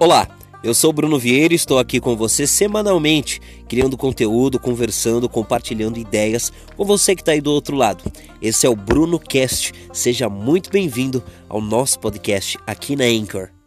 Olá, eu sou Bruno Vieira e estou aqui com você semanalmente, criando conteúdo, conversando, compartilhando ideias com você que está aí do outro lado. Esse é o Bruno Cast. Seja muito bem-vindo ao nosso podcast aqui na Anchor.